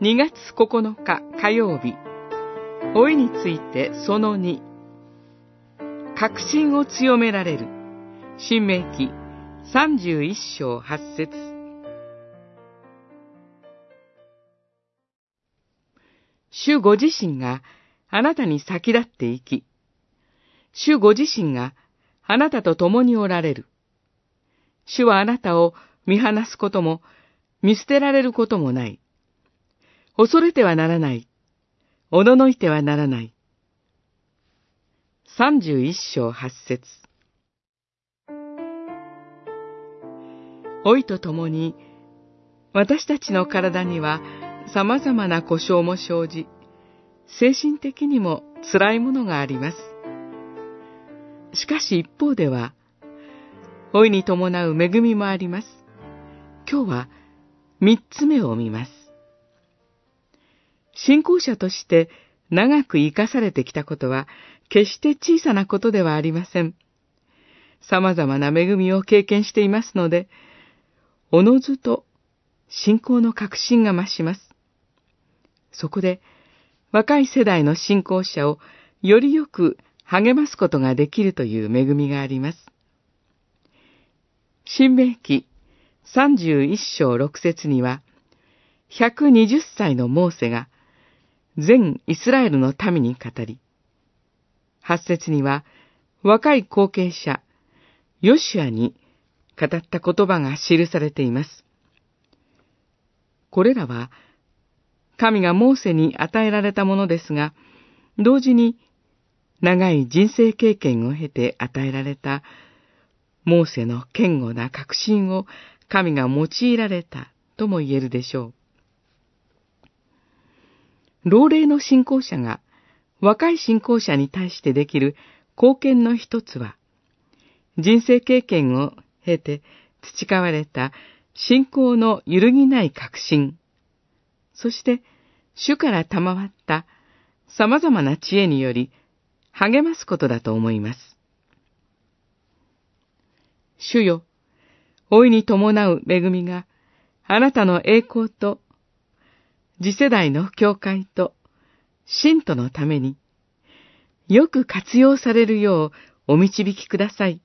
2月9日火曜日、老いについてその2、確信を強められる、新明記31章8節。主ご自身があなたに先立っていき、主ご自身があなたと共におられる。主はあなたを見放すことも、見捨てられることもない。恐れてはならない。おののいてはならない。三十一章八節老いとともに、私たちの体には様々な故障も生じ、精神的にも辛いものがあります。しかし一方では、老いに伴う恵みもあります。今日は三つ目を見ます。信仰者として長く生かされてきたことは、決して小さなことではありません。様々な恵みを経験していますので、おのずと信仰の確信が増します。そこで、若い世代の信仰者をよりよく励ますことができるという恵みがあります。新明記31章6節には、120歳のモーセが全イスラエルの民に語り、八節には若い後継者、ヨシアに語った言葉が記されています。これらは、神がモーセに与えられたものですが、同時に長い人生経験を経て与えられたモーセの堅固な確信を神が用いられたとも言えるでしょう。老齢の信仰者が若い信仰者に対してできる貢献の一つは、人生経験を経て培われた信仰の揺るぎない確信、そして主から賜った様々な知恵により励ますことだと思います。主よ、老いに伴う恵みがあなたの栄光と次世代の教会と信徒のために、よく活用されるようお導きください。